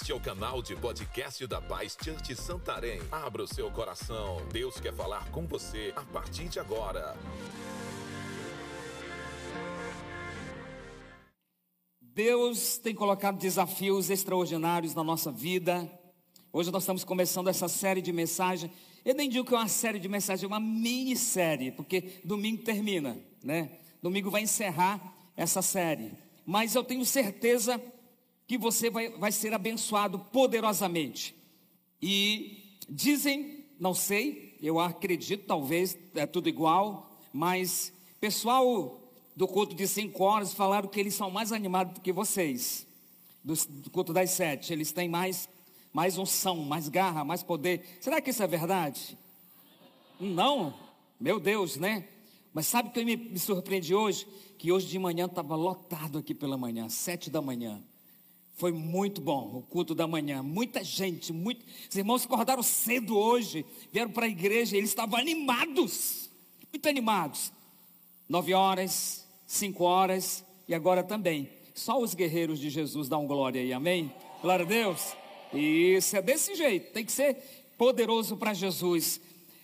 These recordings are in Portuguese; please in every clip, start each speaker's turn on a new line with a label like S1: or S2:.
S1: Este é o canal de podcast da Paz Church Santarém. Abra o seu coração. Deus quer falar com você a partir de agora.
S2: Deus tem colocado desafios extraordinários na nossa vida. Hoje nós estamos começando essa série de mensagens. Eu nem digo que é uma série de mensagens, é uma minissérie, porque domingo termina, né? Domingo vai encerrar essa série. Mas eu tenho certeza que você vai, vai ser abençoado poderosamente. E dizem, não sei, eu acredito, talvez é tudo igual, mas pessoal do culto de cinco horas falaram que eles são mais animados do que vocês, do, do culto das sete, eles têm mais, mais unção, mais garra, mais poder. Será que isso é verdade? Não, meu Deus, né? Mas sabe o que me, me surpreendi hoje? Que hoje de manhã estava lotado aqui pela manhã, sete da manhã. Foi muito bom o culto da manhã. Muita gente, muito... os irmãos acordaram cedo hoje, vieram para a igreja, eles estavam animados, muito animados. Nove horas, cinco horas e agora também. Só os guerreiros de Jesus dão glória aí, amém? Glória a Deus. Isso é desse jeito, tem que ser poderoso para Jesus,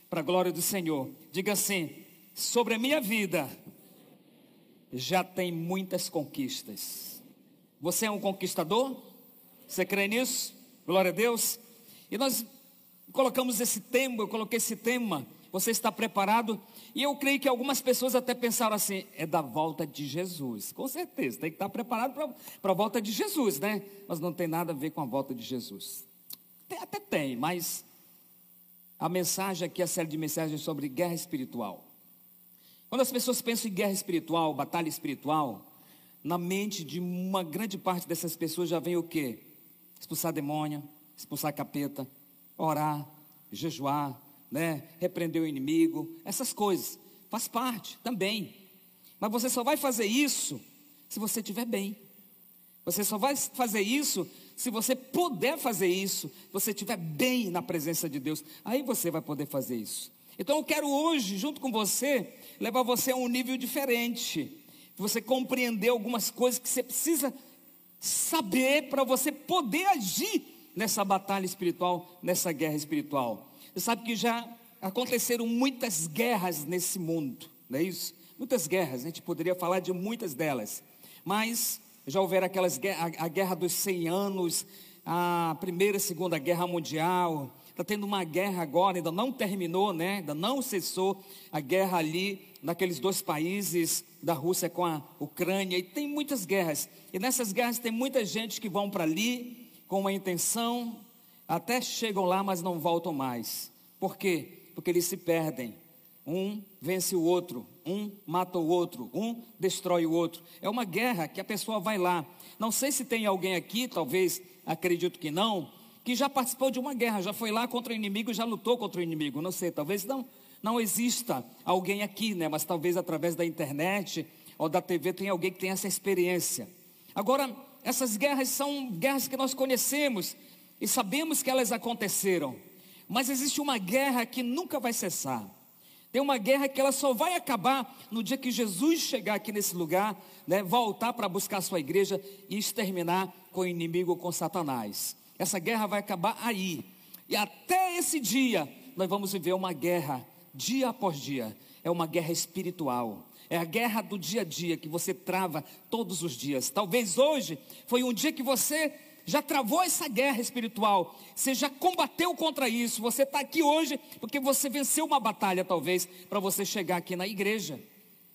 S2: para a glória do Senhor. Diga assim: sobre a minha vida já tem muitas conquistas. Você é um conquistador? Você crê nisso? Glória a Deus. E nós colocamos esse tema, eu coloquei esse tema. Você está preparado? E eu creio que algumas pessoas até pensaram assim: é da volta de Jesus. Com certeza, tem que estar preparado para a volta de Jesus, né? Mas não tem nada a ver com a volta de Jesus. Até tem, mas a mensagem aqui, a série de mensagens sobre guerra espiritual. Quando as pessoas pensam em guerra espiritual, batalha espiritual, na mente de uma grande parte dessas pessoas já vem o quê? Expulsar demônio, expulsar capeta, orar, jejuar, né? repreender o inimigo, essas coisas. Faz parte também. Mas você só vai fazer isso se você estiver bem. Você só vai fazer isso se você puder fazer isso, se você estiver bem na presença de Deus. Aí você vai poder fazer isso. Então eu quero hoje, junto com você, levar você a um nível diferente você compreender algumas coisas que você precisa saber para você poder agir nessa batalha espiritual, nessa guerra espiritual. Você sabe que já aconteceram muitas guerras nesse mundo, não é isso? Muitas guerras, a gente poderia falar de muitas delas, mas já houveram aquelas a guerra dos 100 anos, a primeira e segunda guerra mundial, está tendo uma guerra agora, ainda não terminou, né? ainda não cessou a guerra ali naqueles dois países da Rússia com a Ucrânia, e tem muitas guerras. E nessas guerras tem muita gente que vão para ali com uma intenção, até chegam lá, mas não voltam mais. Por quê? Porque eles se perdem. Um vence o outro, um mata o outro, um destrói o outro. É uma guerra que a pessoa vai lá. Não sei se tem alguém aqui, talvez acredito que não, que já participou de uma guerra, já foi lá contra o inimigo, já lutou contra o inimigo. Não sei, talvez não não exista alguém aqui, né? Mas talvez através da internet ou da TV tenha alguém que tenha essa experiência. Agora, essas guerras são guerras que nós conhecemos e sabemos que elas aconteceram. Mas existe uma guerra que nunca vai cessar. Tem uma guerra que ela só vai acabar no dia que Jesus chegar aqui nesse lugar, né, voltar para buscar a sua igreja e exterminar com o inimigo, com Satanás. Essa guerra vai acabar aí. E até esse dia, nós vamos viver uma guerra dia após dia. É uma guerra espiritual. É a guerra do dia a dia que você trava todos os dias. Talvez hoje foi um dia que você já travou essa guerra espiritual. Você já combateu contra isso. Você está aqui hoje porque você venceu uma batalha, talvez, para você chegar aqui na igreja.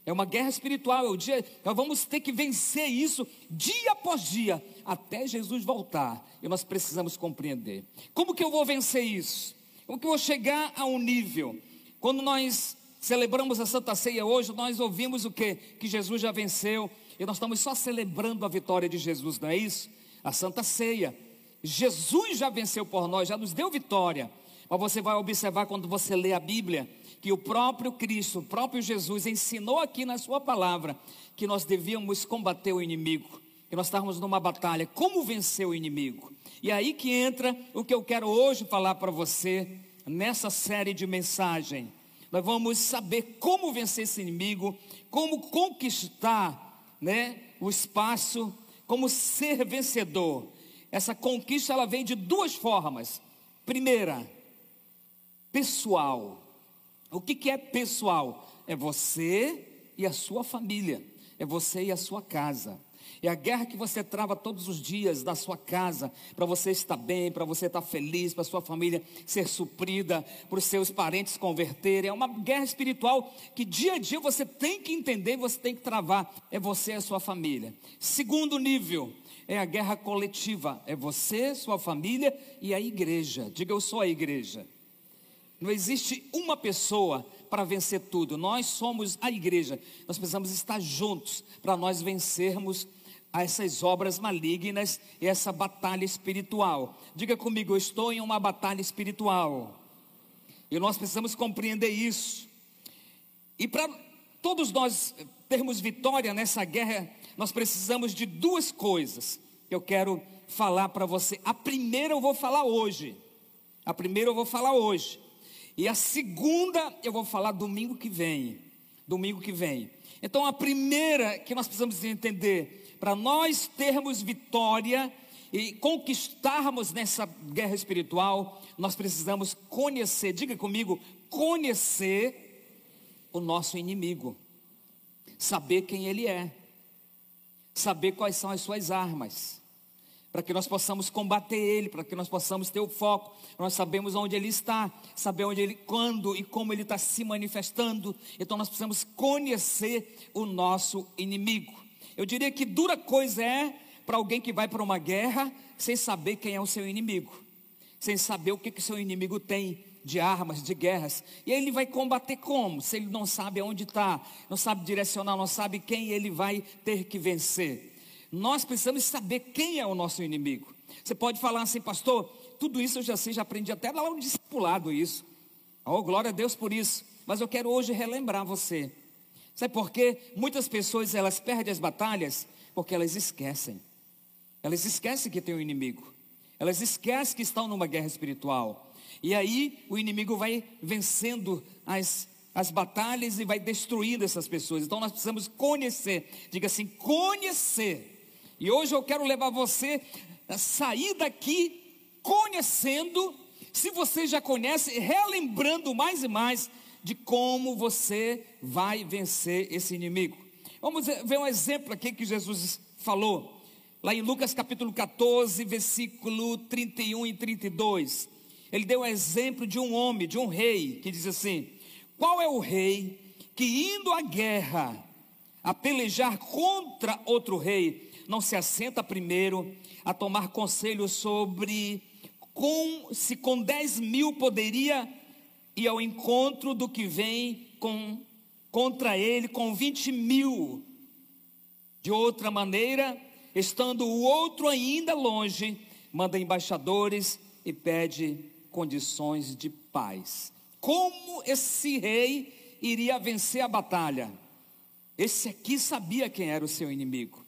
S2: É uma guerra espiritual. É o dia, nós vamos ter que vencer isso dia após dia, até Jesus voltar. E nós precisamos compreender. Como que eu vou vencer isso? Como que eu vou chegar a um nível quando nós celebramos a Santa Ceia hoje, nós ouvimos o que? Que Jesus já venceu, e nós estamos só celebrando a vitória de Jesus, não é isso? A Santa Ceia. Jesus já venceu por nós, já nos deu vitória. Mas você vai observar quando você lê a Bíblia, que o próprio Cristo, o próprio Jesus ensinou aqui na sua palavra que nós devíamos combater o inimigo, que nós estávamos numa batalha, como vencer o inimigo. E é aí que entra o que eu quero hoje falar para você nessa série de mensagem, nós vamos saber como vencer esse inimigo, como conquistar, né, o espaço, como ser vencedor. essa conquista ela vem de duas formas. Primeira, pessoal. O que, que é pessoal? É você e a sua família, é você e a sua casa. É a guerra que você trava todos os dias da sua casa, para você estar bem, para você estar feliz, para sua família ser suprida, para os seus parentes converterem. É uma guerra espiritual que dia a dia você tem que entender, você tem que travar. É você e a sua família. Segundo nível, é a guerra coletiva. É você, sua família e a igreja. Diga, eu sou a igreja. Não existe uma pessoa para vencer tudo. Nós somos a igreja. Nós precisamos estar juntos para nós vencermos a essas obras malignas e essa batalha espiritual. Diga comigo, eu estou em uma batalha espiritual. E nós precisamos compreender isso. E para todos nós termos vitória nessa guerra, nós precisamos de duas coisas eu quero falar para você. A primeira eu vou falar hoje. A primeira eu vou falar hoje. E a segunda eu vou falar domingo que vem. Domingo que vem. Então a primeira que nós precisamos entender para nós termos vitória e conquistarmos nessa guerra espiritual, nós precisamos conhecer, diga comigo, conhecer o nosso inimigo, saber quem ele é, saber quais são as suas armas, para que nós possamos combater ele, para que nós possamos ter o foco, nós sabemos onde ele está, saber onde ele, quando e como ele está se manifestando, então nós precisamos conhecer o nosso inimigo. Eu diria que dura coisa é para alguém que vai para uma guerra sem saber quem é o seu inimigo, sem saber o que, o seu inimigo tem de armas, de guerras. E aí ele vai combater como? Se ele não sabe aonde está, não sabe direcionar, não sabe quem ele vai ter que vencer. Nós precisamos saber quem é o nosso inimigo. Você pode falar assim, pastor, tudo isso eu já sei, já aprendi até lá no discipulado isso. Oh, glória a Deus por isso. Mas eu quero hoje relembrar você Sabe por quê? Muitas pessoas elas perdem as batalhas porque elas esquecem. Elas esquecem que tem um inimigo. Elas esquecem que estão numa guerra espiritual. E aí o inimigo vai vencendo as, as batalhas e vai destruindo essas pessoas. Então nós precisamos conhecer. Diga assim, conhecer. E hoje eu quero levar você a sair daqui conhecendo. Se você já conhece, relembrando mais e mais de como você vai vencer esse inimigo. Vamos ver um exemplo aqui que Jesus falou, lá em Lucas capítulo 14, versículo 31 e 32. Ele deu um exemplo de um homem, de um rei, que diz assim: Qual é o rei que indo à guerra, a pelejar contra outro rei, não se assenta primeiro a tomar conselho sobre com, se com 10 mil poderia e ao encontro do que vem com, contra ele com 20 mil. De outra maneira, estando o outro ainda longe, manda embaixadores e pede condições de paz. Como esse rei iria vencer a batalha? Esse aqui sabia quem era o seu inimigo.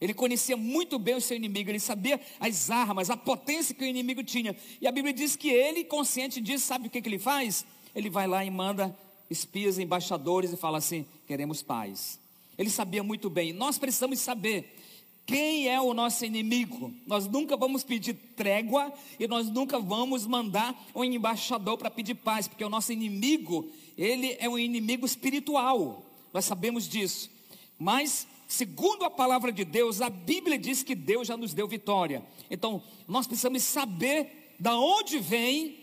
S2: Ele conhecia muito bem o seu inimigo, ele sabia as armas, a potência que o inimigo tinha. E a Bíblia diz que ele, consciente disso, sabe o que, que ele faz? Ele vai lá e manda espias, embaixadores e fala assim: queremos paz. Ele sabia muito bem. Nós precisamos saber quem é o nosso inimigo. Nós nunca vamos pedir trégua e nós nunca vamos mandar um embaixador para pedir paz, porque o nosso inimigo, ele é um inimigo espiritual. Nós sabemos disso. Mas segundo a palavra de Deus, a Bíblia diz que Deus já nos deu vitória. Então, nós precisamos saber da onde vem,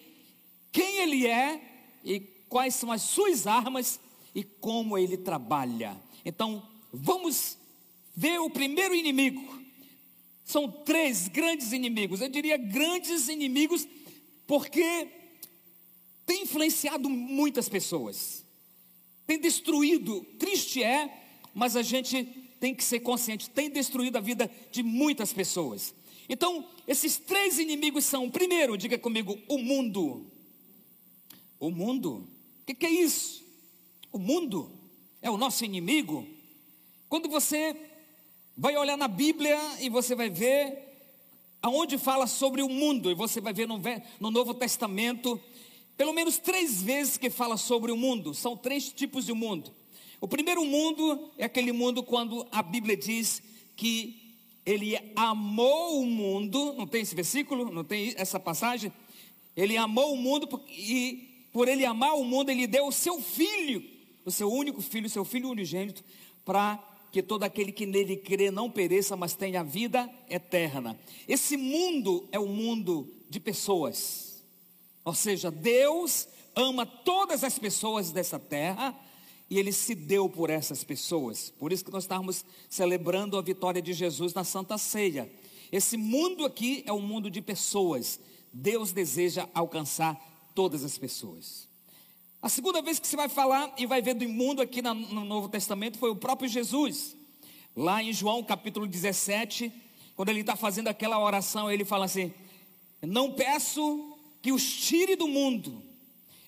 S2: quem ele é e quais são as suas armas e como ele trabalha. Então, vamos ver o primeiro inimigo. São três grandes inimigos. Eu diria grandes inimigos porque tem influenciado muitas pessoas. Tem destruído, triste é, mas a gente tem que ser consciente, tem destruído a vida de muitas pessoas. Então, esses três inimigos são: primeiro, diga comigo, o mundo. O mundo. O que, que é isso? O mundo é o nosso inimigo. Quando você vai olhar na Bíblia e você vai ver aonde fala sobre o mundo, e você vai ver no, no Novo Testamento, pelo menos três vezes que fala sobre o mundo. São três tipos de mundo. O primeiro mundo é aquele mundo quando a Bíblia diz que ele amou o mundo, não tem esse versículo, não tem essa passagem? Ele amou o mundo e por ele amar o mundo, ele deu o seu filho, o seu único filho, o seu filho unigênito, para que todo aquele que nele crê não pereça, mas tenha vida eterna. Esse mundo é o um mundo de pessoas. Ou seja, Deus ama todas as pessoas dessa terra e ele se deu por essas pessoas. Por isso que nós estamos celebrando a vitória de Jesus na Santa Ceia. Esse mundo aqui é um mundo de pessoas. Deus deseja alcançar todas as pessoas. A segunda vez que você vai falar e vai ver do imundo aqui no Novo Testamento foi o próprio Jesus. Lá em João capítulo 17, quando ele está fazendo aquela oração, ele fala assim: Não peço que os tire do mundo.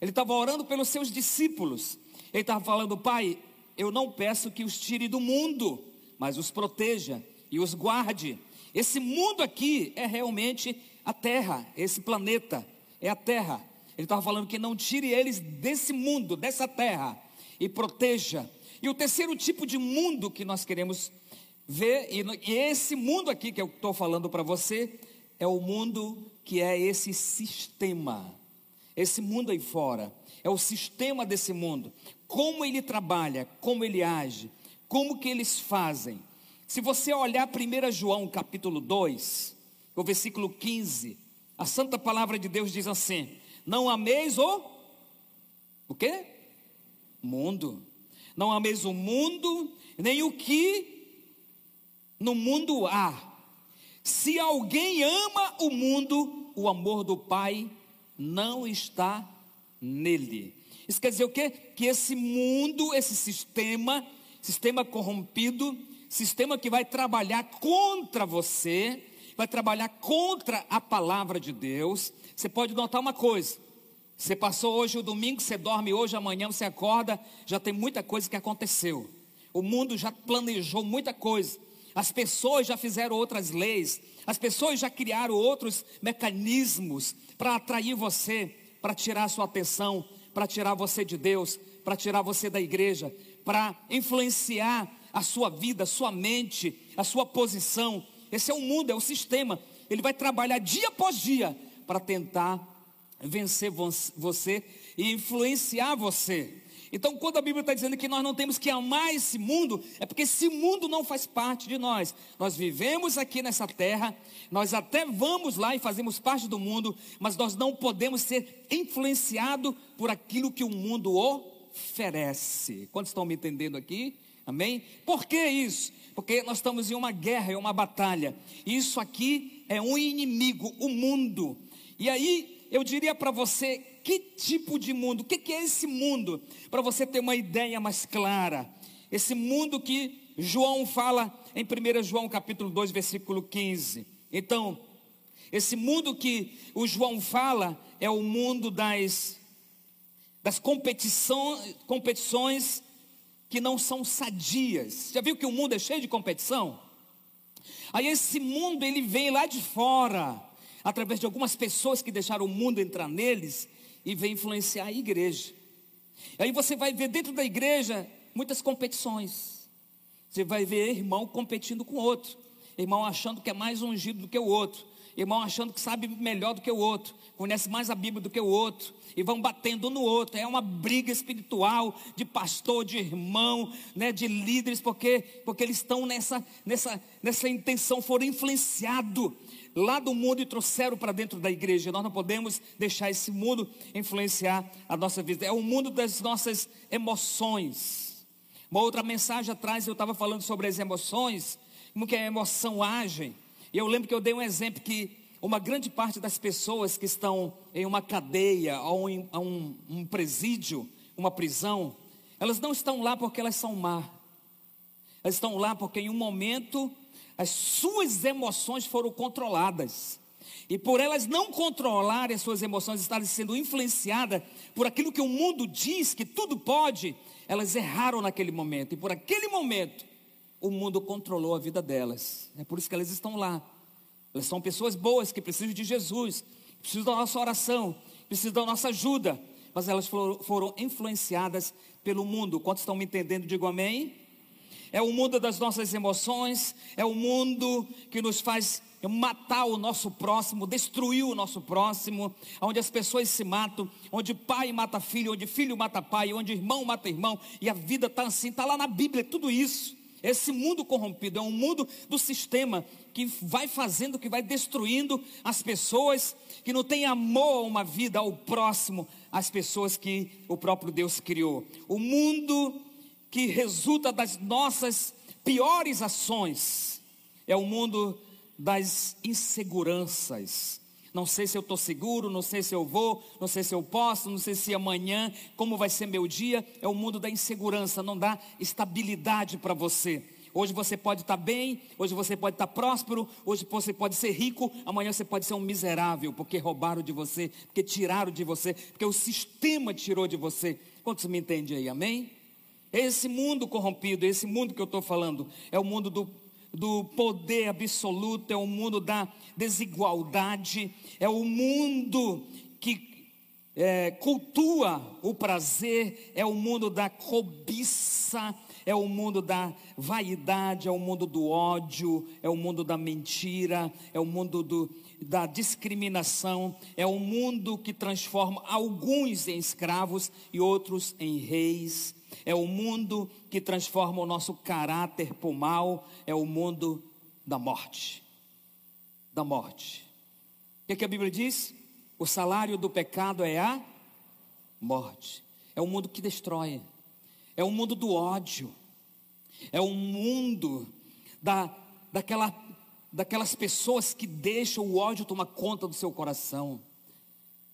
S2: Ele estava orando pelos seus discípulos. Ele estava falando, Pai, eu não peço que os tire do mundo, mas os proteja e os guarde. Esse mundo aqui é realmente a terra, esse planeta é a terra. Ele estava falando que não tire eles desse mundo, dessa terra, e proteja. E o terceiro tipo de mundo que nós queremos ver, e esse mundo aqui que eu estou falando para você, é o mundo que é esse sistema, esse mundo aí fora, é o sistema desse mundo como ele trabalha, como ele age, como que eles fazem. Se você olhar 1 João capítulo 2, o versículo 15, a santa palavra de Deus diz assim: Não ameis o o quê? Mundo. Não ameis o mundo, nem o que no mundo há. Se alguém ama o mundo, o amor do Pai não está nele. Isso quer dizer o quê? Que esse mundo, esse sistema, sistema corrompido, sistema que vai trabalhar contra você, vai trabalhar contra a palavra de Deus. Você pode notar uma coisa: você passou hoje o domingo, você dorme hoje, amanhã você acorda, já tem muita coisa que aconteceu. O mundo já planejou muita coisa. As pessoas já fizeram outras leis, as pessoas já criaram outros mecanismos para atrair você, para tirar sua atenção, para tirar você de Deus, para tirar você da igreja, para influenciar a sua vida, a sua mente, a sua posição. Esse é o mundo, é o sistema. Ele vai trabalhar dia após dia para tentar vencer você e influenciar você. Então, quando a Bíblia está dizendo que nós não temos que amar esse mundo, é porque esse mundo não faz parte de nós. Nós vivemos aqui nessa terra, nós até vamos lá e fazemos parte do mundo, mas nós não podemos ser influenciados por aquilo que o mundo oferece. Quantos estão me entendendo aqui? Amém? Por que isso? Porque nós estamos em uma guerra, em uma batalha. Isso aqui é um inimigo, o mundo. E aí, eu diria para você que tipo de mundo, o que, é esse mundo, para você ter uma ideia mais clara. Esse mundo que João fala em 1 João capítulo 2, versículo 15. Então, esse mundo que o João fala é o mundo das, das competições, competições que não são sadias. Já viu que o mundo é cheio de competição? Aí esse mundo ele vem lá de fora, através de algumas pessoas que deixaram o mundo entrar neles e vem influenciar a igreja. Aí você vai ver dentro da igreja muitas competições. Você vai ver irmão competindo com outro, irmão achando que é mais ungido do que o outro, irmão achando que sabe melhor do que o outro, conhece mais a Bíblia do que o outro, e vão batendo no outro. É uma briga espiritual de pastor, de irmão, né, de líderes, porque, porque eles estão nessa, nessa, nessa intenção, foram influenciados lá do mundo e trouxeram para dentro da igreja. Nós não podemos deixar esse mundo influenciar a nossa vida. É o mundo das nossas emoções. Uma outra mensagem atrás eu estava falando sobre as emoções, como que a emoção age. E eu lembro que eu dei um exemplo que uma grande parte das pessoas que estão em uma cadeia ou em um, um presídio, uma prisão, elas não estão lá porque elas são má. Elas estão lá porque em um momento as suas emoções foram controladas. E por elas não controlarem as suas emoções, estarem sendo influenciadas por aquilo que o mundo diz que tudo pode, elas erraram naquele momento. E por aquele momento, o mundo controlou a vida delas. É por isso que elas estão lá. Elas são pessoas boas que precisam de Jesus, precisam da nossa oração, precisam da nossa ajuda. Mas elas foram, influenciadas pelo mundo. Quantos estão me entendendo? Digo amém. É o mundo das nossas emoções, é o mundo que nos faz matar o nosso próximo, destruir o nosso próximo, onde as pessoas se matam, onde pai mata filho, onde filho mata pai, onde irmão mata irmão, e a vida está assim, está lá na Bíblia, tudo isso. Esse mundo corrompido é um mundo do sistema que vai fazendo, que vai destruindo as pessoas, que não tem amor a uma vida, ao próximo, as pessoas que o próprio Deus criou. O mundo que resulta das nossas piores ações é o mundo das inseguranças. Não sei se eu estou seguro, não sei se eu vou, não sei se eu posso, não sei se amanhã, como vai ser meu dia. É o mundo da insegurança, não dá estabilidade para você. Hoje você pode estar tá bem, hoje você pode estar tá próspero, hoje você pode ser rico, amanhã você pode ser um miserável, porque roubaram de você, porque tiraram de você, porque o sistema tirou de você. Quantos me entendem aí, amém? Esse mundo corrompido, esse mundo que eu estou falando, é o mundo do do poder absoluto, é o mundo da desigualdade, é o mundo que é, cultua o prazer, é o mundo da cobiça, é o mundo da vaidade, é o mundo do ódio, é o mundo da mentira, é o mundo do, da discriminação, é o mundo que transforma alguns em escravos e outros em reis, é o mundo que transforma o nosso caráter o mal, é o mundo da morte. Da morte. O que, é que a Bíblia diz? O salário do pecado é a morte. É o mundo que destrói. É o mundo do ódio. É o mundo da, daquela, daquelas pessoas que deixam o ódio tomar conta do seu coração.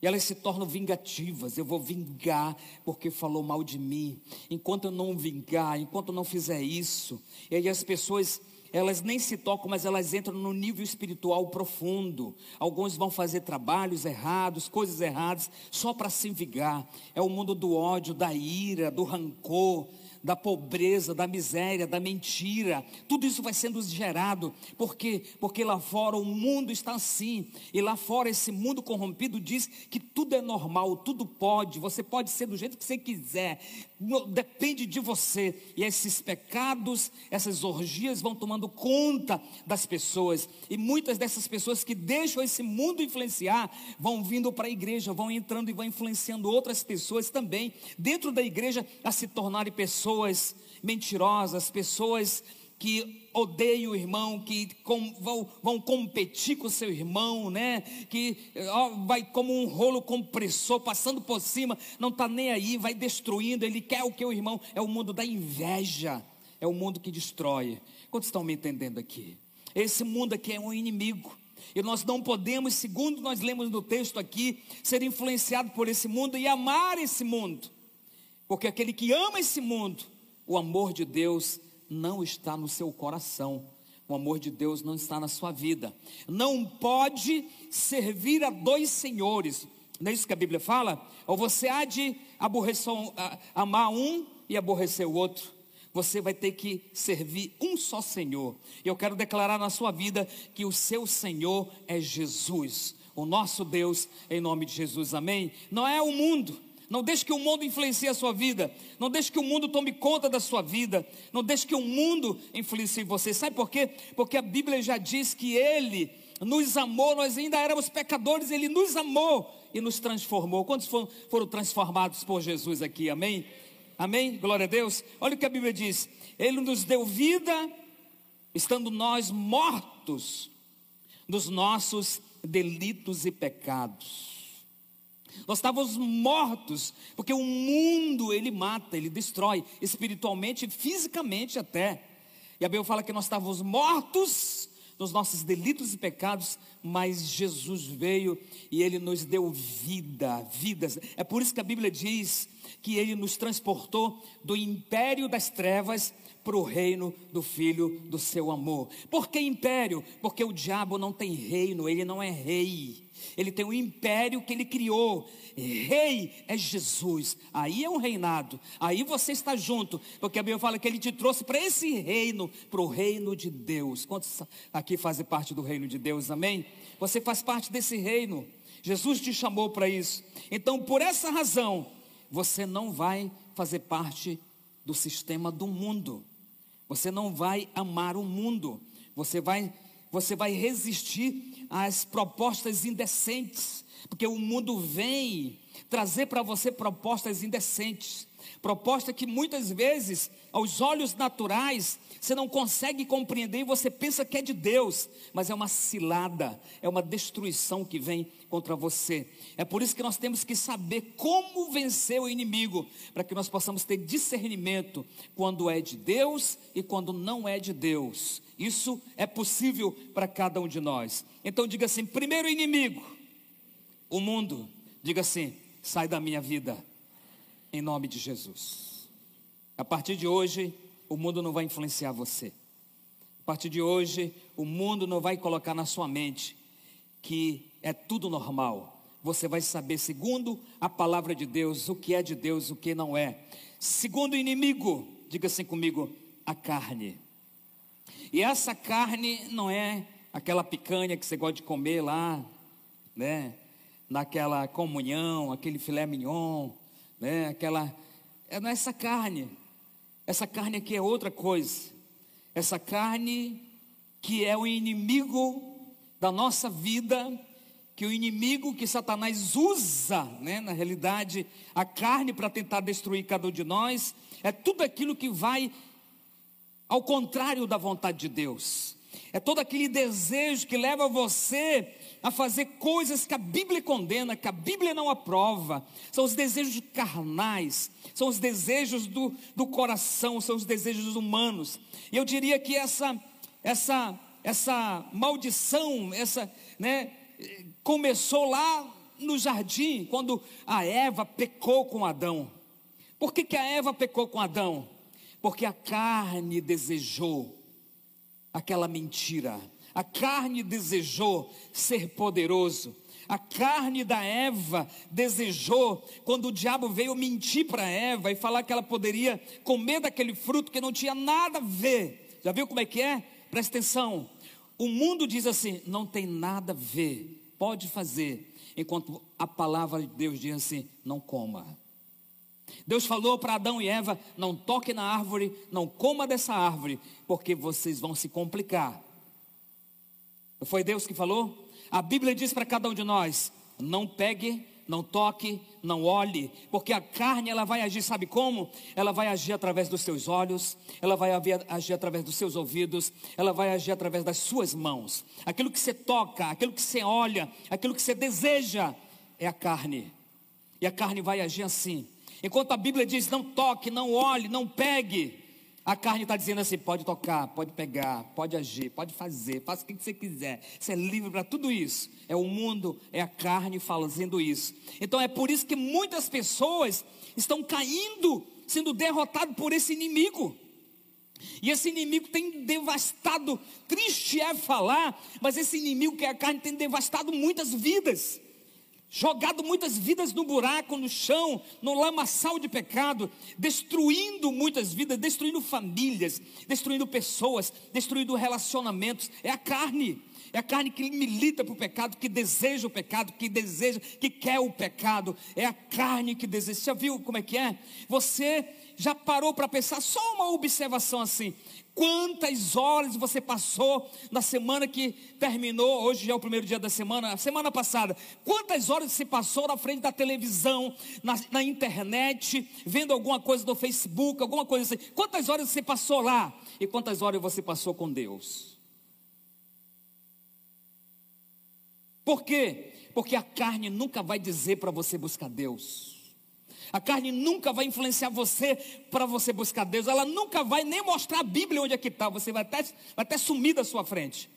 S2: Elas se tornam vingativas. Eu vou vingar porque falou mal de mim. Enquanto eu não vingar, enquanto eu não fizer isso. E aí as pessoas, elas nem se tocam, mas elas entram no nível espiritual profundo. Alguns vão fazer trabalhos errados, coisas erradas, só para se vingar. É o mundo do ódio, da ira, do rancor da pobreza, da miséria, da mentira. Tudo isso vai sendo gerado, porque porque lá fora o mundo está assim, e lá fora esse mundo corrompido diz que tudo é normal, tudo pode, você pode ser do jeito que você quiser. Depende de você. E esses pecados, essas orgias vão tomando conta das pessoas, e muitas dessas pessoas que deixam esse mundo influenciar vão vindo para a igreja, vão entrando e vão influenciando outras pessoas também dentro da igreja a se tornarem pessoas mentirosas, pessoas que odeiam o irmão, que com, vão, vão, competir com o seu irmão, né? Que ó, vai como um rolo compressor passando por cima, não está nem aí, vai destruindo. Ele quer o que o irmão é o mundo da inveja, é o mundo que destrói. Quantos estão me entendendo aqui? Esse mundo aqui é um inimigo. E nós não podemos, segundo nós lemos no texto aqui, ser influenciado por esse mundo e amar esse mundo. Porque aquele que ama esse mundo, o amor de Deus não está no seu coração. O amor de Deus não está na sua vida. Não pode servir a dois senhores. Não é isso que a Bíblia fala? Ou você há de aborrecer, amar um e aborrecer o outro. Você vai ter que servir um só Senhor. Eu quero declarar na sua vida que o seu Senhor é Jesus, o nosso Deus, em nome de Jesus. Amém? Não é o mundo, não deixe que o mundo influencie a sua vida. Não deixe que o mundo tome conta da sua vida. Não deixe que o mundo influencie você. Sabe por quê? Porque a Bíblia já diz que Ele nos amou, nós ainda éramos pecadores, Ele nos amou e nos transformou. Quantos foram, foram transformados por Jesus aqui? Amém? Amém? Glória a Deus. Olha o que a Bíblia diz: Ele nos deu vida, estando nós mortos dos nossos delitos e pecados. Nós estávamos mortos, porque o mundo ele mata, ele destrói, espiritualmente e fisicamente até. E a Bíblia fala que nós estávamos mortos nos nossos delitos e pecados, mas Jesus veio e ele nos deu vida, vidas. É por isso que a Bíblia diz que ele nos transportou do império das trevas para o reino do Filho do seu amor. Por que império? Porque o diabo não tem reino, ele não é rei. Ele tem um império que ele criou. Rei é Jesus. Aí é um reinado. Aí você está junto. Porque a Bíblia fala que ele te trouxe para esse reino, para o reino de Deus. Quantos aqui fazem parte do reino de Deus? Amém? Você faz parte desse reino. Jesus te chamou para isso. Então, por essa razão, você não vai fazer parte do sistema do mundo. Você não vai amar o mundo. Você vai, você vai resistir às propostas indecentes, porque o mundo vem trazer para você propostas indecentes. Proposta que muitas vezes, aos olhos naturais, você não consegue compreender e você pensa que é de Deus, mas é uma cilada, é uma destruição que vem contra você. É por isso que nós temos que saber como vencer o inimigo, para que nós possamos ter discernimento quando é de Deus e quando não é de Deus. Isso é possível para cada um de nós. Então diga assim: primeiro inimigo, o mundo. Diga assim: sai da minha vida em nome de Jesus. A partir de hoje, o mundo não vai influenciar você. A partir de hoje, o mundo não vai colocar na sua mente que é tudo normal. Você vai saber, segundo a palavra de Deus, o que é de Deus, o que não é. Segundo o inimigo, diga assim comigo, a carne. E essa carne não é aquela picanha que você gosta de comer lá, né? Naquela comunhão, aquele filé mignon, né? Aquela, é, não é essa carne. Essa carne aqui é outra coisa. Essa carne que é o inimigo da nossa vida, que o inimigo que Satanás usa, né, na realidade, a carne para tentar destruir cada um de nós, é tudo aquilo que vai ao contrário da vontade de Deus. É todo aquele desejo que leva você a fazer coisas que a Bíblia condena, que a Bíblia não aprova. São os desejos carnais, são os desejos do, do coração, são os desejos humanos. E eu diria que essa, essa, essa maldição, essa, né, começou lá no jardim, quando a Eva pecou com Adão. Por que, que a Eva pecou com Adão? Porque a carne desejou aquela mentira a carne desejou ser poderoso. A carne da Eva desejou, quando o diabo veio mentir para Eva e falar que ela poderia comer daquele fruto que não tinha nada a ver. Já viu como é que é? Presta atenção. O mundo diz assim: não tem nada a ver, pode fazer. Enquanto a palavra de Deus diz assim: não coma. Deus falou para Adão e Eva: não toque na árvore, não coma dessa árvore, porque vocês vão se complicar. Foi Deus que falou? A Bíblia diz para cada um de nós: não pegue, não toque, não olhe, porque a carne ela vai agir, sabe como? Ela vai agir através dos seus olhos, ela vai agir através dos seus ouvidos, ela vai agir através das suas mãos. Aquilo que você toca, aquilo que você olha, aquilo que você deseja é a carne. E a carne vai agir assim. Enquanto a Bíblia diz: não toque, não olhe, não pegue, a carne está dizendo assim: pode tocar, pode pegar, pode agir, pode fazer, faça o que você quiser. Você é livre para tudo isso. É o mundo, é a carne fazendo isso. Então é por isso que muitas pessoas estão caindo, sendo derrotadas por esse inimigo. E esse inimigo tem devastado, triste é falar, mas esse inimigo que é a carne tem devastado muitas vidas jogado muitas vidas no buraco, no chão, no lamaçal de pecado, destruindo muitas vidas, destruindo famílias, destruindo pessoas, destruindo relacionamentos. É a carne. É a carne que milita para o pecado, que deseja o pecado, que deseja, que quer o pecado. É a carne que deseja. Você já viu como é que é? Você já parou para pensar só uma observação assim? Quantas horas você passou na semana que terminou? Hoje já é o primeiro dia da semana, semana passada. Quantas horas você passou na frente da televisão, na, na internet, vendo alguma coisa no Facebook, alguma coisa assim? Quantas horas você passou lá? E quantas horas você passou com Deus? Por quê? Porque a carne nunca vai dizer para você buscar Deus. A carne nunca vai influenciar você para você buscar Deus. Ela nunca vai nem mostrar a Bíblia onde é que está. Você vai até, vai até sumir da sua frente.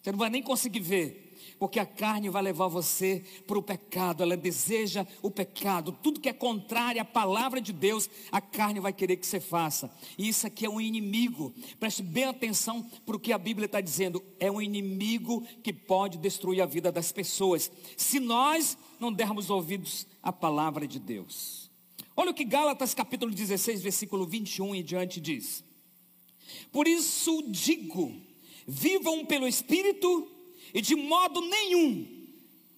S2: Você não vai nem conseguir ver. Porque a carne vai levar você para o pecado. Ela deseja o pecado. Tudo que é contrário à palavra de Deus, a carne vai querer que você faça. E isso aqui é um inimigo. Preste bem atenção para o que a Bíblia está dizendo. É um inimigo que pode destruir a vida das pessoas. Se nós não dermos ouvidos à palavra de Deus. Olha o que Gálatas capítulo 16, versículo 21 e diante diz: Por isso digo, vivam pelo Espírito e de modo nenhum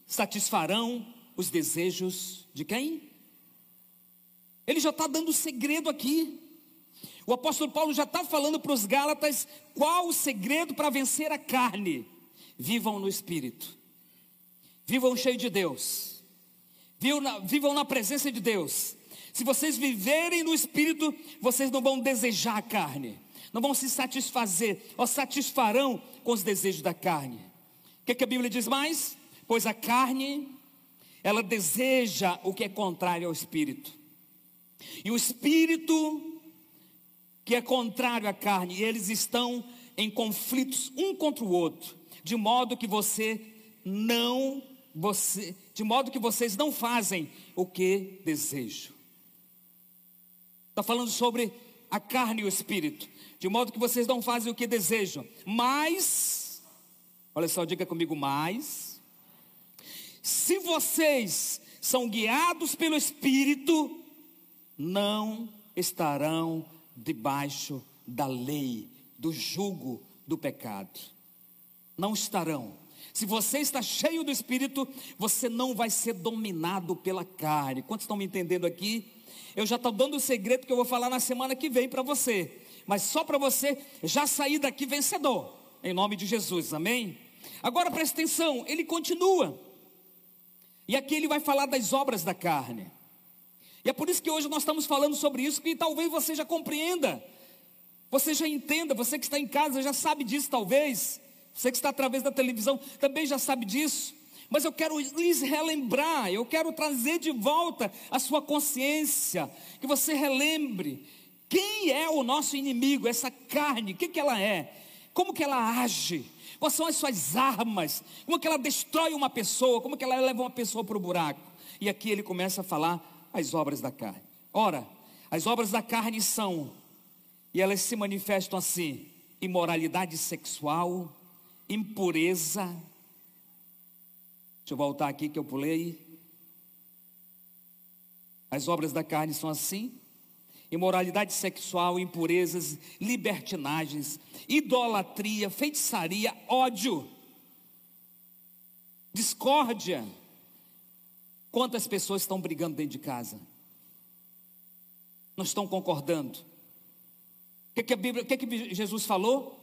S2: satisfarão os desejos de quem? Ele já está dando segredo aqui. O apóstolo Paulo já está falando para os Gálatas qual o segredo para vencer a carne. Vivam no Espírito, vivam cheios de Deus, vivam na, vivam na presença de Deus. Se vocês viverem no Espírito, vocês não vão desejar a carne, não vão se satisfazer, ou satisfarão com os desejos da carne. Que, que a Bíblia diz mais? Pois a carne, ela deseja o que é contrário ao Espírito, e o Espírito que é contrário à carne, eles estão em conflitos um contra o outro, de modo que você não você, de modo que vocês não fazem o que desejam. Está falando sobre a carne e o espírito, de modo que vocês não fazem o que desejam, mas, olha só, diga comigo, mas, se vocês são guiados pelo espírito, não estarão debaixo da lei, do jugo do pecado. Não estarão. Se você está cheio do Espírito, você não vai ser dominado pela carne. Quantos estão me entendendo aqui? Eu já estou dando o segredo que eu vou falar na semana que vem para você. Mas só para você já sair daqui vencedor. Em nome de Jesus, amém? Agora preste atenção, ele continua. E aqui ele vai falar das obras da carne. E é por isso que hoje nós estamos falando sobre isso, que talvez você já compreenda, você já entenda, você que está em casa já sabe disso, talvez, você que está através da televisão também já sabe disso. Mas eu quero lhes relembrar, eu quero trazer de volta a sua consciência, que você relembre quem é o nosso inimigo, essa carne, o que, que ela é, como que ela age, quais são as suas armas, como que ela destrói uma pessoa, como que ela leva uma pessoa para o buraco. E aqui ele começa a falar as obras da carne. Ora, as obras da carne são, e elas se manifestam assim: imoralidade sexual, impureza. Deixa eu voltar aqui que eu pulei. As obras da carne são assim: imoralidade sexual, impurezas, libertinagens, idolatria, feitiçaria, ódio, discórdia Quantas pessoas estão brigando dentro de casa? Não estão concordando? O que, a Bíblia, o que, que Jesus falou?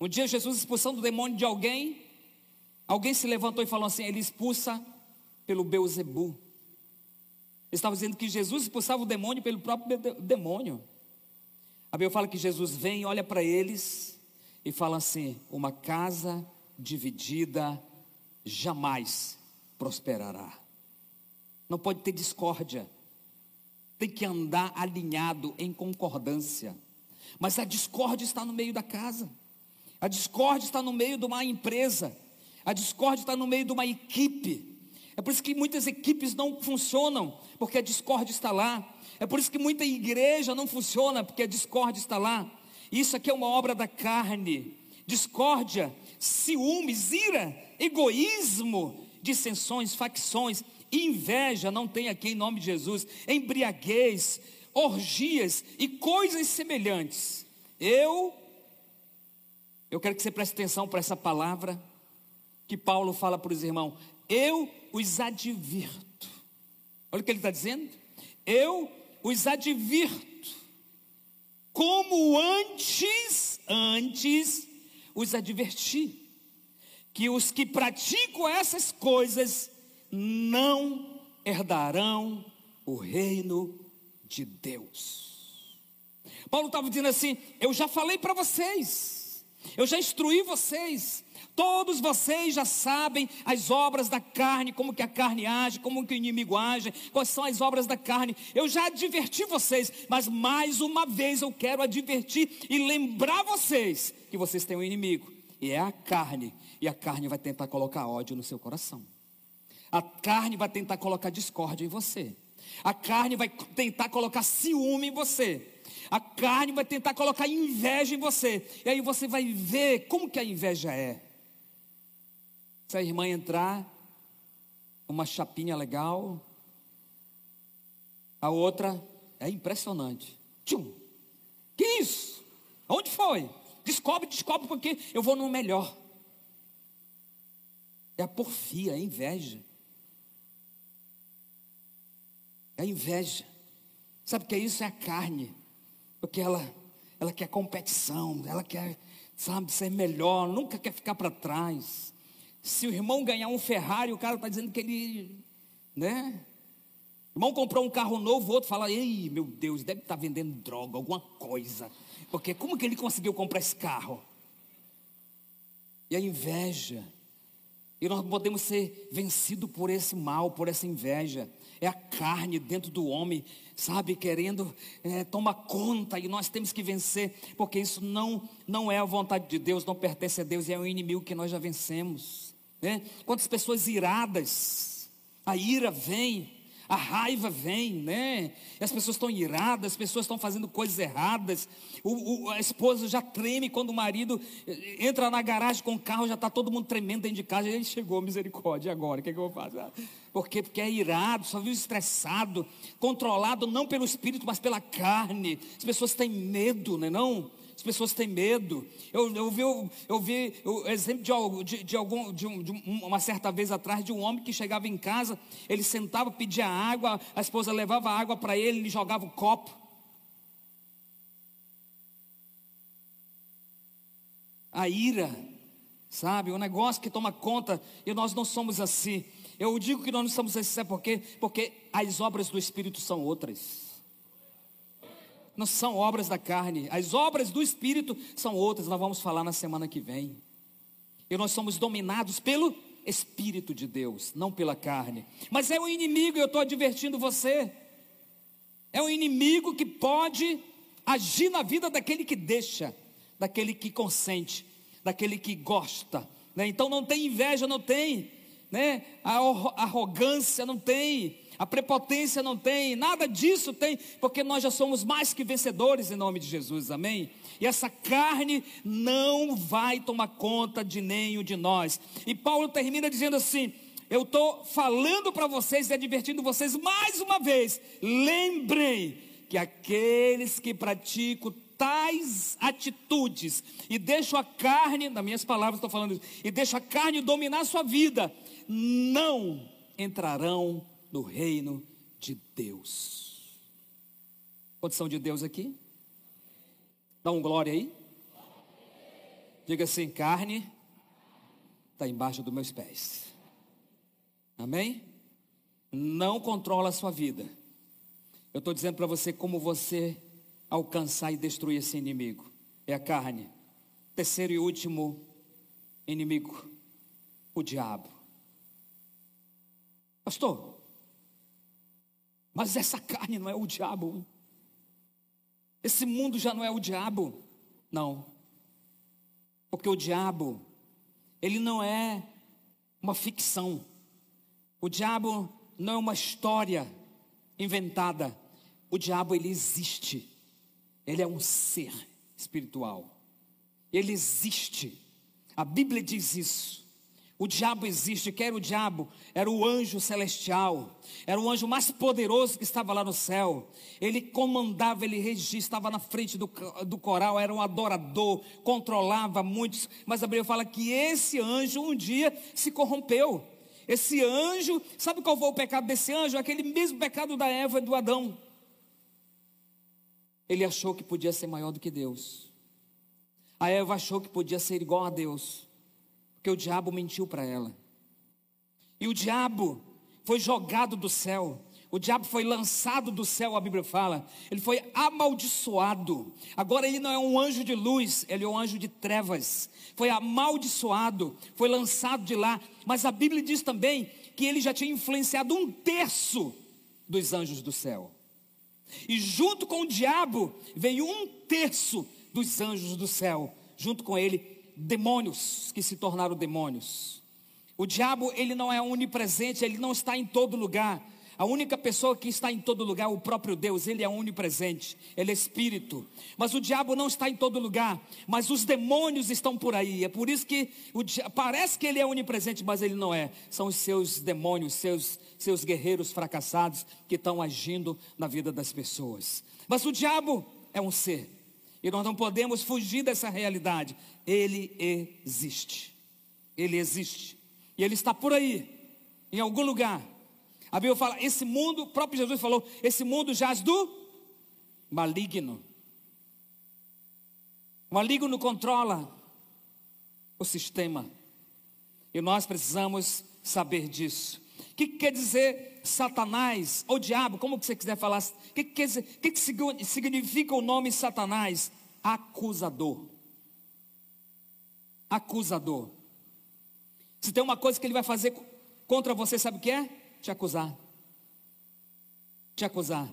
S2: Um dia Jesus expulsando o demônio de alguém, alguém se levantou e falou assim: ele expulsa pelo Beuzebu. Estava dizendo que Jesus expulsava o demônio pelo próprio demônio. A Bíblia fala que Jesus vem, olha para eles e fala assim: uma casa dividida jamais prosperará. Não pode ter discórdia. Tem que andar alinhado em concordância. Mas a discórdia está no meio da casa. A discórdia está no meio de uma empresa. A discórdia está no meio de uma equipe. É por isso que muitas equipes não funcionam, porque a discórdia está lá. É por isso que muita igreja não funciona, porque a discórdia está lá. Isso aqui é uma obra da carne. Discórdia, ciúmes, ira, egoísmo, dissensões, facções, inveja, não tem aqui em nome de Jesus, embriaguez, orgias e coisas semelhantes. Eu, eu quero que você preste atenção para essa palavra que Paulo fala para os irmãos. Eu os advirto. Olha o que ele está dizendo. Eu os advirto. Como antes, antes os adverti que os que praticam essas coisas não herdarão o reino de Deus. Paulo estava dizendo assim: Eu já falei para vocês, eu já instruí vocês, Todos vocês já sabem as obras da carne, como que a carne age, como que o inimigo age, quais são as obras da carne. Eu já adverti vocês, mas mais uma vez eu quero advertir e lembrar vocês que vocês têm um inimigo, e é a carne, e a carne vai tentar colocar ódio no seu coração. A carne vai tentar colocar discórdia em você. A carne vai tentar colocar ciúme em você. A carne vai tentar colocar inveja em você. E aí você vai ver como que a inveja é. Se a irmã entrar, uma chapinha legal, a outra é impressionante. Tchum! Que isso? Onde foi? Descobre, descobre, porque eu vou no melhor. É a porfia, é a inveja. É a inveja. Sabe o que é isso? É a carne. Porque ela, ela quer competição, ela quer, sabe, ser melhor, nunca quer ficar para trás. Se o irmão ganhar um Ferrari, o cara está dizendo que ele, né? O irmão comprou um carro novo, o outro fala: Ei, meu Deus, deve estar tá vendendo droga, alguma coisa. Porque como que ele conseguiu comprar esse carro? E a inveja. E nós podemos ser vencidos por esse mal, por essa inveja. É a carne dentro do homem, sabe, querendo é, tomar conta. E nós temos que vencer, porque isso não, não é a vontade de Deus, não pertence a Deus, é um inimigo que nós já vencemos. Né? Quantas pessoas iradas, a ira vem, a raiva vem, né? As pessoas estão iradas, as pessoas estão fazendo coisas erradas. O, o, a esposa já treme quando o marido eh, entra na garagem com o carro, já está todo mundo tremendo dentro de casa. E ele chegou, misericórdia, agora, o que, é que eu vou fazer? Por quê? Porque é irado, só viu estressado, controlado não pelo espírito, mas pela carne. As pessoas têm medo, não é não? As pessoas têm medo. Eu, eu vi, eu, eu vi o exemplo de, de, de, algum, de, um, de uma certa vez atrás de um homem que chegava em casa, ele sentava, pedia água, a esposa levava água para ele, ele jogava o copo. A ira, sabe? O negócio que toma conta, e nós não somos assim. Eu digo que nós não somos assim, sabe por quê? Porque as obras do Espírito são outras não são obras da carne, as obras do Espírito são outras, nós vamos falar na semana que vem. E nós somos dominados pelo Espírito de Deus, não pela carne. Mas é o inimigo, eu estou advertindo você. É o inimigo que pode agir na vida daquele que deixa, daquele que consente, daquele que gosta. Né? Então não tem inveja, não tem, né? a arrogância não tem, a prepotência não tem, nada disso tem, porque nós já somos mais que vencedores em nome de Jesus, amém? E essa carne não vai tomar conta de nenhum de nós. E Paulo termina dizendo assim: Eu estou falando para vocês e advertindo vocês mais uma vez, lembrem que aqueles que praticam tais atitudes e deixam a carne, nas minhas palavras estou falando isso, e deixam a carne dominar a sua vida, não entrarão no reino de Deus. Condição de Deus aqui? Dá um glória aí. Diga assim: carne está embaixo dos meus pés. Amém? Não controla a sua vida. Eu estou dizendo para você como você alcançar e destruir esse inimigo. É a carne. Terceiro e último inimigo, o diabo. Pastor, mas essa carne não é o diabo. Esse mundo já não é o diabo. Não. Porque o diabo, ele não é uma ficção. O diabo não é uma história inventada. O diabo, ele existe. Ele é um ser espiritual. Ele existe. A Bíblia diz isso. O diabo existe, que era o diabo? Era o anjo celestial, era o anjo mais poderoso que estava lá no céu. Ele comandava, ele regia, estava na frente do, do coral, era um adorador, controlava muitos. Mas a Bíblia fala que esse anjo um dia se corrompeu. Esse anjo, sabe qual foi o pecado desse anjo? Aquele mesmo pecado da Eva e do Adão. Ele achou que podia ser maior do que Deus. A Eva achou que podia ser igual a Deus porque o diabo mentiu para ela. E o diabo foi jogado do céu. O diabo foi lançado do céu, a Bíblia fala. Ele foi amaldiçoado. Agora ele não é um anjo de luz, ele é um anjo de trevas. Foi amaldiçoado, foi lançado de lá. Mas a Bíblia diz também que ele já tinha influenciado um terço dos anjos do céu. E junto com o diabo veio um terço dos anjos do céu. Junto com ele demônios que se tornaram demônios. O diabo, ele não é onipresente, ele não está em todo lugar. A única pessoa que está em todo lugar é o próprio Deus, ele é onipresente, ele é espírito. Mas o diabo não está em todo lugar, mas os demônios estão por aí. É por isso que parece que ele é onipresente, mas ele não é. São os seus demônios, seus, seus guerreiros fracassados que estão agindo na vida das pessoas. Mas o diabo é um ser, e nós não podemos fugir dessa realidade. Ele existe. Ele existe. E ele está por aí, em algum lugar. A Bíblia fala: esse mundo, o próprio Jesus falou: esse mundo jaz do maligno. O maligno controla o sistema. E nós precisamos saber disso. O que, que quer dizer Satanás ou diabo, como você quiser falar? O que, que, que, que significa o nome Satanás? Acusador. Acusador. Se tem uma coisa que ele vai fazer contra você, sabe o que é? Te acusar. Te acusar.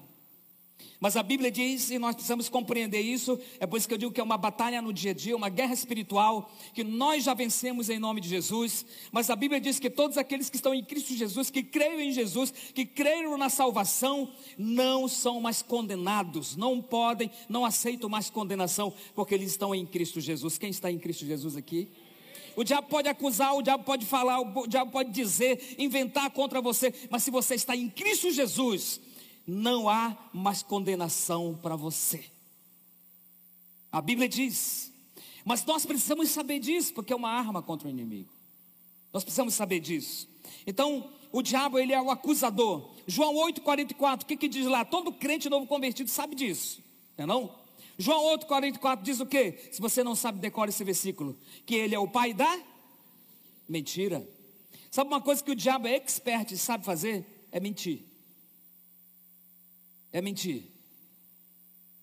S2: Mas a Bíblia diz, e nós precisamos compreender isso, é por isso que eu digo que é uma batalha no dia a dia, uma guerra espiritual, que nós já vencemos em nome de Jesus. Mas a Bíblia diz que todos aqueles que estão em Cristo Jesus, que creem em Jesus, que creram na salvação, não são mais condenados, não podem, não aceitam mais condenação, porque eles estão em Cristo Jesus. Quem está em Cristo Jesus aqui? O diabo pode acusar, o diabo pode falar, o diabo pode dizer, inventar contra você, mas se você está em Cristo Jesus, não há mais condenação para você. A Bíblia diz, mas nós precisamos saber disso, porque é uma arma contra o inimigo. Nós precisamos saber disso. Então, o diabo, ele é o acusador. João 8,44, o que, que diz lá? Todo crente novo convertido sabe disso, não é não? João 8,44 diz o que? Se você não sabe, decore esse versículo. Que ele é o pai da mentira. Sabe uma coisa que o diabo é expert e sabe fazer? É mentir é mentir.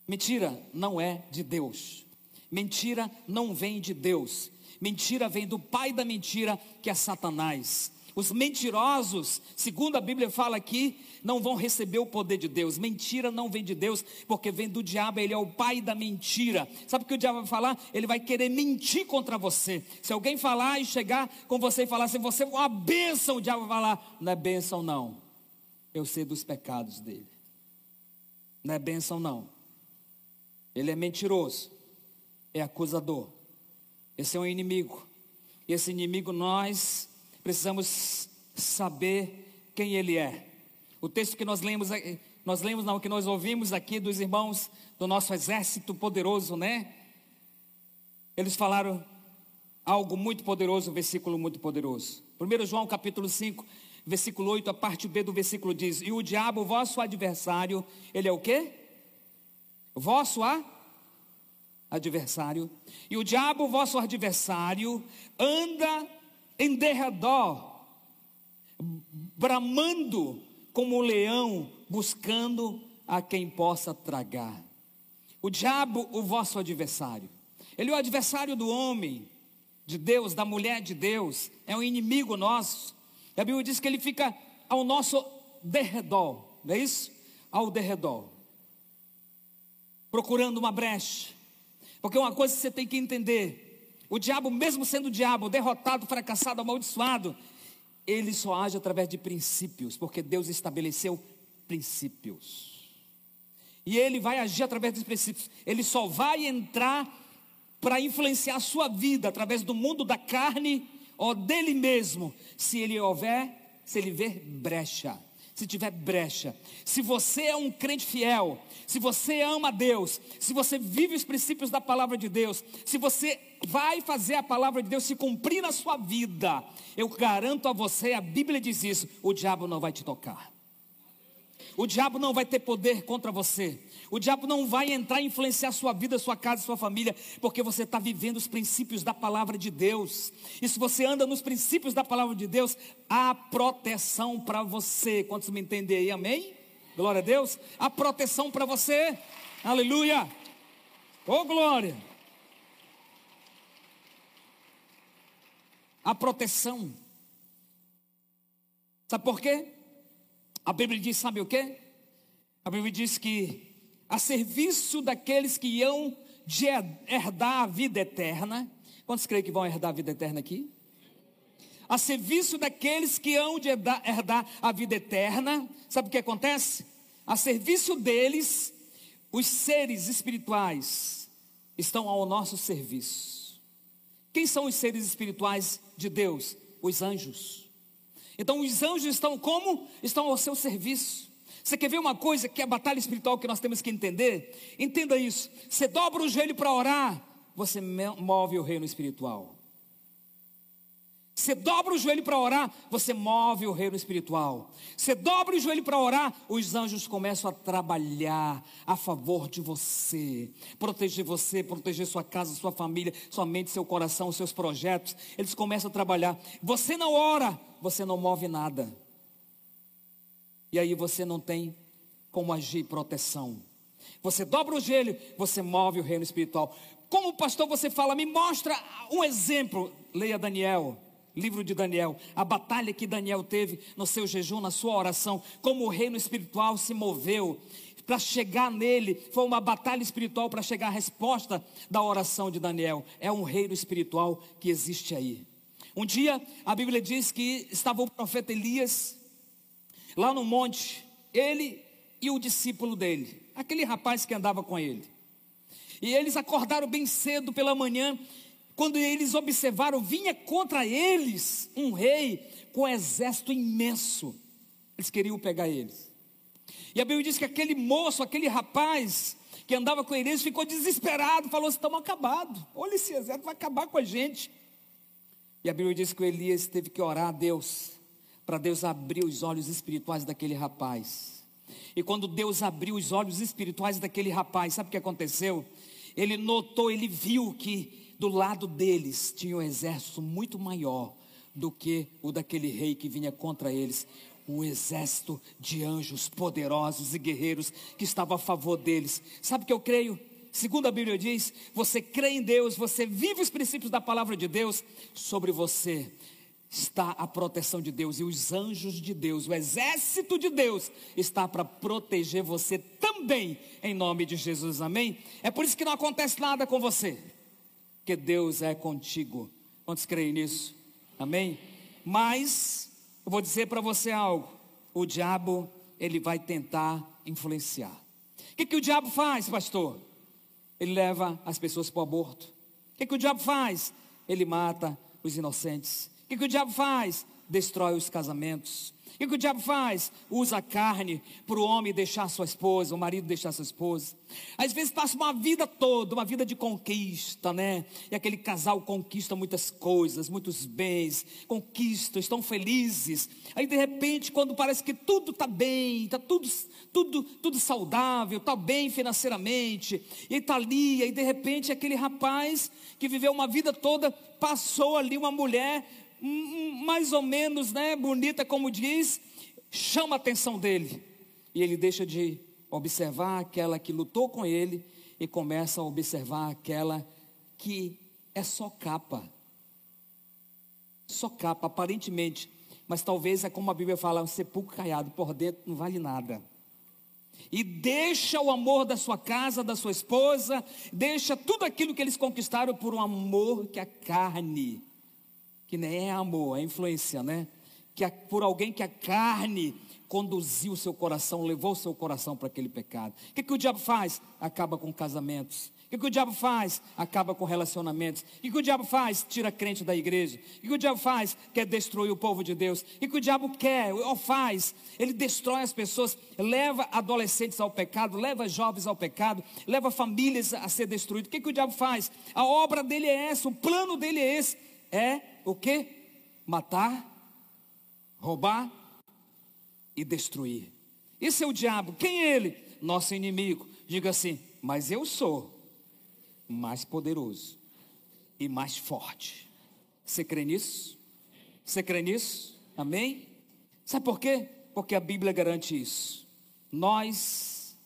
S2: Mentira não é de Deus. Mentira não vem de Deus. Mentira vem do pai da mentira, que é Satanás. Os mentirosos, segundo a Bíblia fala aqui, não vão receber o poder de Deus. Mentira não vem de Deus, porque vem do diabo, ele é o pai da mentira. Sabe o que o diabo vai falar? Ele vai querer mentir contra você. Se alguém falar e chegar com você e falar assim, você é uma bênção, o diabo vai falar, não é bênção não. Eu sei dos pecados dele. Não é bênção, não. Ele é mentiroso, é acusador. Esse é um inimigo. Esse inimigo nós precisamos saber quem ele é. O texto que nós lemos, nós lemos não, que nós ouvimos aqui dos irmãos do nosso exército poderoso, né? Eles falaram algo muito poderoso, um versículo muito poderoso. 1 João capítulo 5, versículo 8, a parte B do versículo diz: E o diabo, vosso adversário, ele é o quê? Vosso a adversário. E o diabo, vosso adversário, anda em derredor, bramando como um leão, buscando a quem possa tragar. O diabo, o vosso adversário. Ele é o adversário do homem, de Deus, da mulher de Deus, é um inimigo nosso. A Bíblia diz que ele fica ao nosso derredor, não é isso? Ao derredor, procurando uma brecha, porque uma coisa que você tem que entender: o diabo, mesmo sendo diabo, derrotado, fracassado, amaldiçoado, ele só age através de princípios, porque Deus estabeleceu princípios. E ele vai agir através dos princípios. Ele só vai entrar para influenciar a sua vida através do mundo da carne ou dele mesmo, se ele houver, se ele ver brecha, se tiver brecha. Se você é um crente fiel, se você ama Deus, se você vive os princípios da palavra de Deus, se você vai fazer a palavra de Deus se cumprir na sua vida, eu garanto a você, a Bíblia diz isso, o diabo não vai te tocar. O diabo não vai ter poder contra você. O diabo não vai entrar e influenciar sua vida, sua casa, sua família, porque você está vivendo os princípios da palavra de Deus. E se você anda nos princípios da palavra de Deus, há proteção para você. Quantos me entendem aí? Amém? Glória a Deus. Há proteção para você. Aleluia. Oh, glória. A proteção. Sabe por quê? A Bíblia diz, sabe o quê? A Bíblia diz que a serviço daqueles que iam de herdar a vida eterna. Quantos creem que vão herdar a vida eterna aqui? A serviço daqueles que hão de herdar a vida eterna. Sabe o que acontece? A serviço deles, os seres espirituais estão ao nosso serviço. Quem são os seres espirituais de Deus? Os anjos. Então os anjos estão como? Estão ao seu serviço. Você quer ver uma coisa que é a batalha espiritual que nós temos que entender? Entenda isso. Você dobra o joelho para orar, você move o reino espiritual. Você dobra o joelho para orar, você move o reino espiritual. Você dobra o joelho para orar, os anjos começam a trabalhar a favor de você, proteger você, proteger sua casa, sua família, sua mente, seu coração, seus projetos. Eles começam a trabalhar. Você não ora, você não move nada. E aí você não tem como agir proteção. Você dobra o joelho, você move o reino espiritual. Como pastor, você fala, me mostra um exemplo. Leia Daniel livro de Daniel, a batalha que Daniel teve no seu jejum, na sua oração, como o reino espiritual se moveu para chegar nele, foi uma batalha espiritual para chegar à resposta da oração de Daniel. É um reino espiritual que existe aí. Um dia, a Bíblia diz que estava o profeta Elias lá no monte, ele e o discípulo dele, aquele rapaz que andava com ele. E eles acordaram bem cedo pela manhã quando eles observaram, vinha contra eles um rei com um exército imenso. Eles queriam pegar eles. E a Bíblia diz que aquele moço, aquele rapaz que andava com eles, ficou desesperado, falou: estamos acabados. Olha esse exército, vai acabar com a gente. E a Bíblia diz que o Elias teve que orar a Deus, para Deus abrir os olhos espirituais daquele rapaz. E quando Deus abriu os olhos espirituais daquele rapaz, sabe o que aconteceu? Ele notou, ele viu que do lado deles tinha um exército muito maior do que o daquele rei que vinha contra eles. Um exército de anjos poderosos e guerreiros que estava a favor deles. Sabe o que eu creio? Segundo a Bíblia diz, você crê em Deus, você vive os princípios da palavra de Deus, sobre você está a proteção de Deus e os anjos de Deus, o exército de Deus está para proteger você também, em nome de Jesus, amém? É por isso que não acontece nada com você porque Deus é contigo. Quantos creem nisso? Amém? Mas, eu vou dizer para você algo: o diabo, ele vai tentar influenciar. O que, que o diabo faz, pastor? Ele leva as pessoas para o aborto. O que, que o diabo faz? Ele mata os inocentes. O que, que o diabo faz? Destrói os casamentos. E o que o diabo faz? Usa a carne para o homem deixar sua esposa, o marido deixar sua esposa. Às vezes passa uma vida toda, uma vida de conquista, né? E aquele casal conquista muitas coisas, muitos bens, conquistam, estão felizes. Aí de repente, quando parece que tudo está bem, está tudo, tudo, tudo saudável, está bem financeiramente, e está ali, aí de repente aquele rapaz que viveu uma vida toda, passou ali uma mulher mais ou menos, né, bonita como diz, chama a atenção dele. E ele deixa de observar aquela que lutou com ele e começa a observar aquela que é só capa. Só capa, aparentemente. Mas talvez é como a Bíblia fala, um sepulcro caiado, por dentro não vale nada. E deixa o amor da sua casa, da sua esposa, deixa tudo aquilo que eles conquistaram por um amor que a carne que nem é amor, é influência, né? Que a, por alguém que a carne conduziu o seu coração, levou o seu coração para aquele pecado. O que, que o diabo faz? Acaba com casamentos. O que, que o diabo faz? Acaba com relacionamentos. O que, que o diabo faz? Tira crente da igreja. O que, que o diabo faz? Quer destruir o povo de Deus. O que, que o diabo quer ou faz? Ele destrói as pessoas, leva adolescentes ao pecado, leva jovens ao pecado, leva famílias a ser destruídas. O que, que o diabo faz? A obra dele é essa, o plano dele é esse. É o que? Matar, roubar e destruir. Esse é o diabo. Quem é ele? Nosso inimigo. Diga assim: Mas eu sou mais poderoso e mais forte. Você crê nisso? Você crê nisso? Amém? Sabe por quê? Porque a Bíblia garante isso. Nós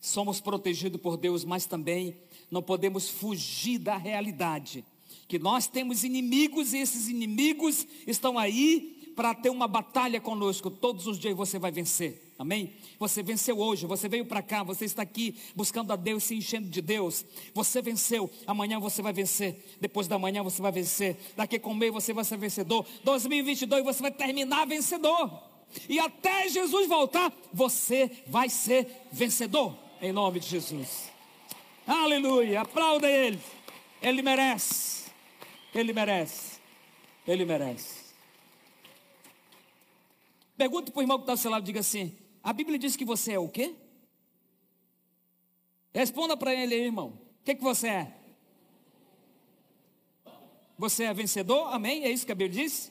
S2: somos protegidos por Deus, mas também não podemos fugir da realidade que nós temos inimigos e esses inimigos estão aí para ter uma batalha conosco. Todos os dias você vai vencer. Amém? Você venceu hoje, você veio para cá, você está aqui buscando a Deus, se enchendo de Deus. Você venceu, amanhã você vai vencer, depois da manhã você vai vencer, daqui com meio você vai ser vencedor. 2022 você vai terminar vencedor. E até Jesus voltar, você vai ser vencedor, em nome de Jesus. Aleluia, aplauda Ele, Ele merece. Ele merece. Ele merece. Pergunta para o irmão que está ao seu lado, diga assim: a Bíblia diz que você é o quê? Responda para ele aí, irmão. O que, que você é? Você é vencedor? Amém? É isso que a Bíblia diz?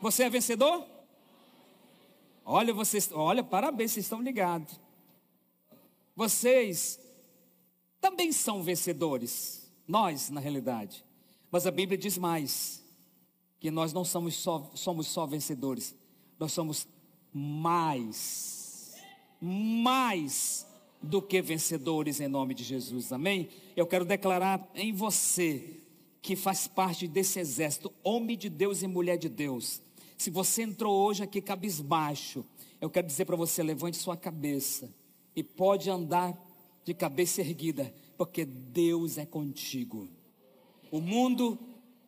S2: Você é vencedor? Olha, vocês, olha, parabéns, vocês estão ligados. Vocês também são vencedores. Nós, na realidade. Mas a Bíblia diz mais: que nós não somos só, somos só vencedores, nós somos mais, mais do que vencedores em nome de Jesus, amém? Eu quero declarar em você, que faz parte desse exército, homem de Deus e mulher de Deus. Se você entrou hoje aqui cabisbaixo, eu quero dizer para você: levante sua cabeça e pode andar de cabeça erguida, porque Deus é contigo. O mundo,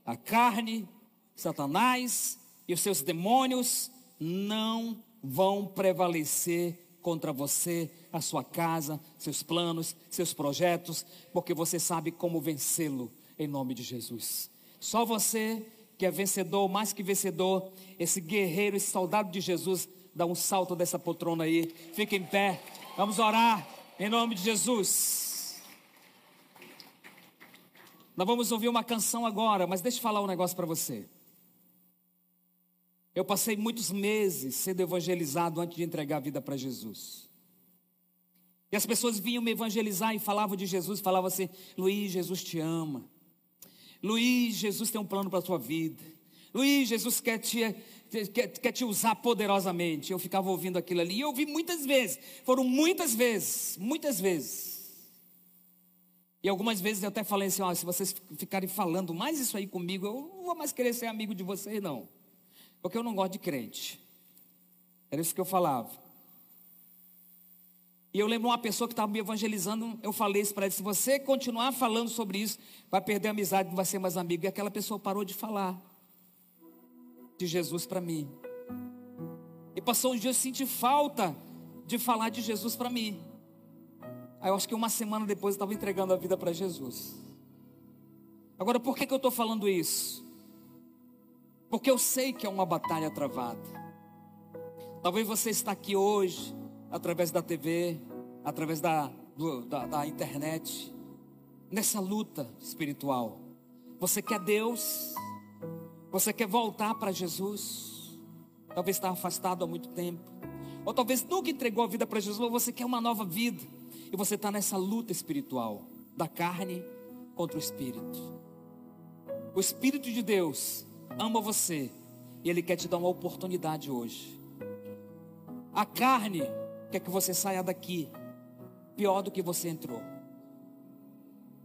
S2: a carne, Satanás e os seus demônios não vão prevalecer contra você, a sua casa, seus planos, seus projetos, porque você sabe como vencê-lo em nome de Jesus. Só você que é vencedor, mais que vencedor, esse guerreiro, esse soldado de Jesus, dá um salto dessa poltrona aí. Fica em pé. Vamos orar em nome de Jesus. Nós vamos ouvir uma canção agora, mas deixa eu falar um negócio para você. Eu passei muitos meses sendo evangelizado antes de entregar a vida para Jesus. E as pessoas vinham me evangelizar e falavam de Jesus, falavam assim: Luiz, Jesus te ama. Luiz, Jesus tem um plano para a sua vida. Luiz, Jesus quer te, quer, quer te usar poderosamente. Eu ficava ouvindo aquilo ali e eu ouvi muitas vezes. Foram muitas vezes, muitas vezes. E algumas vezes eu até falei assim: ó, se vocês ficarem falando mais isso aí comigo, eu não vou mais querer ser amigo de vocês, não. Porque eu não gosto de crente. Era isso que eu falava. E eu lembro uma pessoa que estava me evangelizando, eu falei isso para ele: se você continuar falando sobre isso, vai perder a amizade, não vai ser mais amigo. E aquela pessoa parou de falar de Jesus para mim. E passou um dia eu senti falta de falar de Jesus para mim. Aí eu acho que uma semana depois eu estava entregando a vida para Jesus. Agora, por que, que eu estou falando isso? Porque eu sei que é uma batalha travada. Talvez você está aqui hoje, através da TV, através da, do, da, da internet, nessa luta espiritual. Você quer Deus, você quer voltar para Jesus, talvez está afastado há muito tempo, ou talvez nunca entregou a vida para Jesus, ou você quer uma nova vida, e você está nessa luta espiritual, da carne contra o Espírito. O Espírito de Deus ama você e Ele quer te dar uma oportunidade hoje. A carne quer que você saia daqui pior do que você entrou,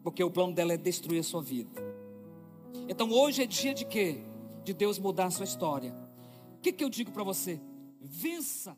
S2: porque o plano dela é destruir a sua vida. Então hoje é dia de quê? De Deus mudar a sua história. O que, que eu digo para você? Vença.